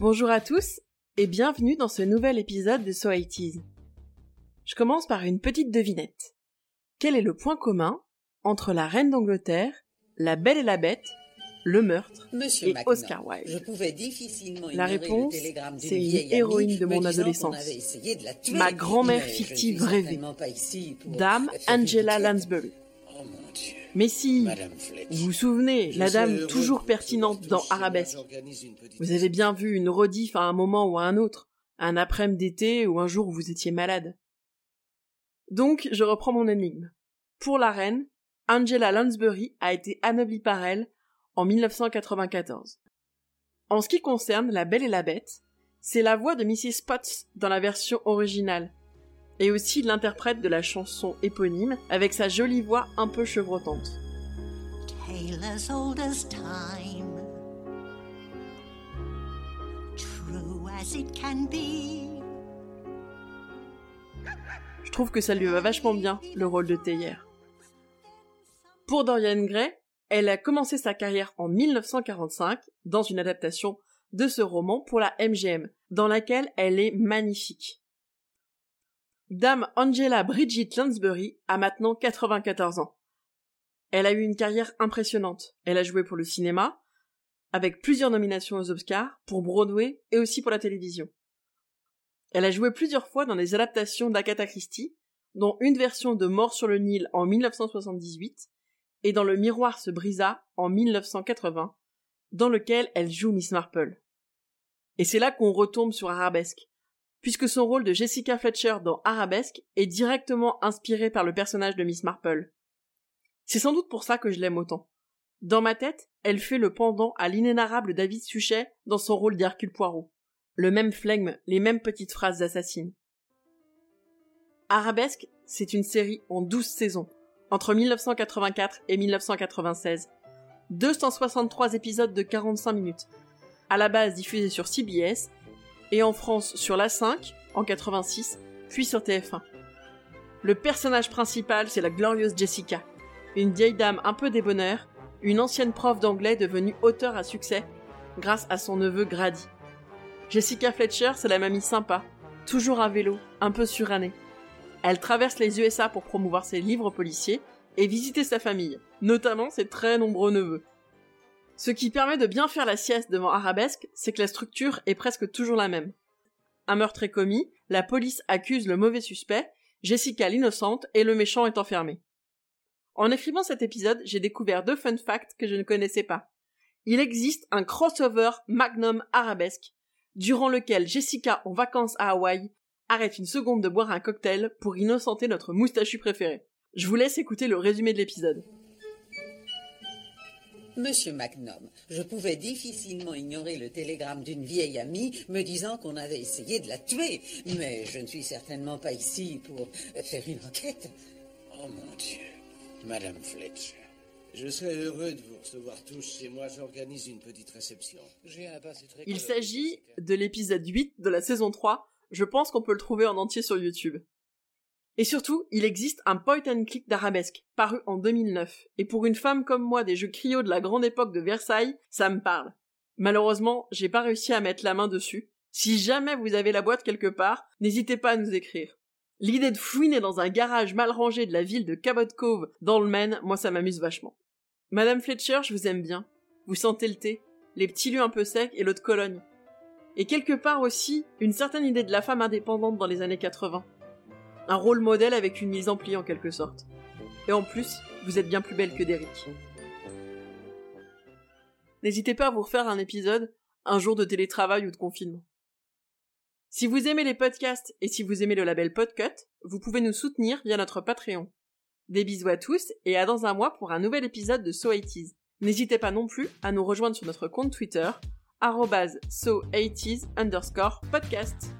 Bonjour à tous et bienvenue dans ce nouvel épisode de So 80 Je commence par une petite devinette. Quel est le point commun entre la reine d'Angleterre, la belle et la bête, le meurtre Monsieur et Oscar Wilde? Je pouvais difficilement La réponse, c'est une héroïne de mon adolescence. de tuer. Ma grand-mère fictive rêvée. Dame Angela. Lansbury. Oh mon Dieu. Mais si, vous vous souvenez, Je la dame toujours pertinente dans. Arabesque. Vous avez bien vu une rediff à un moment ou à un autre, un après-midi d'été ou un jour où vous étiez malade. Donc, je reprends mon énigme. Pour la reine, Angela Lansbury a été anoblie par elle en 1994. En ce qui concerne La Belle et la Bête, c'est la voix de Mrs. Potts dans la version originale, et aussi l'interprète de la chanson éponyme avec sa jolie voix un peu chevrotante. Je trouve que ça lui va vachement bien, le rôle de théière. Pour Dorian Gray, elle a commencé sa carrière en 1945 dans une adaptation de ce roman pour la MGM, dans laquelle elle est magnifique. Dame Angela Bridget Lansbury a maintenant 94 ans. Elle a eu une carrière impressionnante. Elle a joué pour le cinéma, avec plusieurs nominations aux Oscars, pour Broadway et aussi pour la télévision. Elle a joué plusieurs fois dans des adaptations d'Agatha Christie, dont une version de Mort sur le Nil en 1978 et dans Le miroir se brisa en 1980, dans lequel elle joue Miss Marple. Et c'est là qu'on retombe sur Arabesque, puisque son rôle de Jessica Fletcher dans Arabesque est directement inspiré par le personnage de Miss Marple. C'est sans doute pour ça que je l'aime autant. Dans ma tête, elle fait le pendant à l'inénarrable David Suchet dans son rôle d'Hercule Poirot. Le même flegme, les mêmes petites phrases assassines. Arabesque, c'est une série en 12 saisons, entre 1984 et 1996. 263 épisodes de 45 minutes. À la base diffusés sur CBS, et en France sur la 5, en 86, puis sur TF1. Le personnage principal, c'est la glorieuse Jessica, une vieille dame un peu débonnaire, une ancienne prof d'anglais devenue auteur à succès grâce à son neveu Grady. Jessica Fletcher, c'est la mamie sympa, toujours à vélo, un peu surannée. Elle traverse les USA pour promouvoir ses livres policiers et visiter sa famille, notamment ses très nombreux neveux. Ce qui permet de bien faire la sieste devant Arabesque, c'est que la structure est presque toujours la même. Un meurtre est commis, la police accuse le mauvais suspect, Jessica l'innocente et le méchant est enfermé. En écrivant cet épisode, j'ai découvert deux fun facts que je ne connaissais pas. Il existe un crossover Magnum Arabesque, durant lequel Jessica, en vacances à Hawaï, arrête une seconde de boire un cocktail pour innocenter notre moustachu préféré. Je vous laisse écouter le résumé de l'épisode. Monsieur Magnum, je pouvais difficilement ignorer le télégramme d'une vieille amie me disant qu'on avait essayé de la tuer. Mais je ne suis certainement pas ici pour faire une enquête. Oh mon Dieu. Madame Fletcher. Je serais heureux de vous recevoir tous chez moi. J'organise une petite réception. Il s'agit de l'épisode 8 de la saison 3. Je pense qu'on peut le trouver en entier sur YouTube. Et surtout, il existe un point and click d'arabesque, paru en 2009. Et pour une femme comme moi des jeux cryo de la grande époque de Versailles, ça me parle. Malheureusement, j'ai pas réussi à mettre la main dessus. Si jamais vous avez la boîte quelque part, n'hésitez pas à nous écrire. L'idée de fouiner dans un garage mal rangé de la ville de Cabot Cove, dans le Maine, moi ça m'amuse vachement. Madame Fletcher, je vous aime bien. Vous sentez le thé, les petits lieux un peu secs et l'eau de Cologne. Et quelque part aussi, une certaine idée de la femme indépendante dans les années 80. Un rôle modèle avec une mise en pli en quelque sorte. Et en plus, vous êtes bien plus belle que Derrick. N'hésitez pas à vous refaire un épisode, un jour de télétravail ou de confinement. Si vous aimez les podcasts et si vous aimez le label Podcut, vous pouvez nous soutenir via notre Patreon. Des bisous à tous et à dans un mois pour un nouvel épisode de So 80s. N'hésitez pas non plus à nous rejoindre sur notre compte Twitter, arrobase so80s underscore podcast.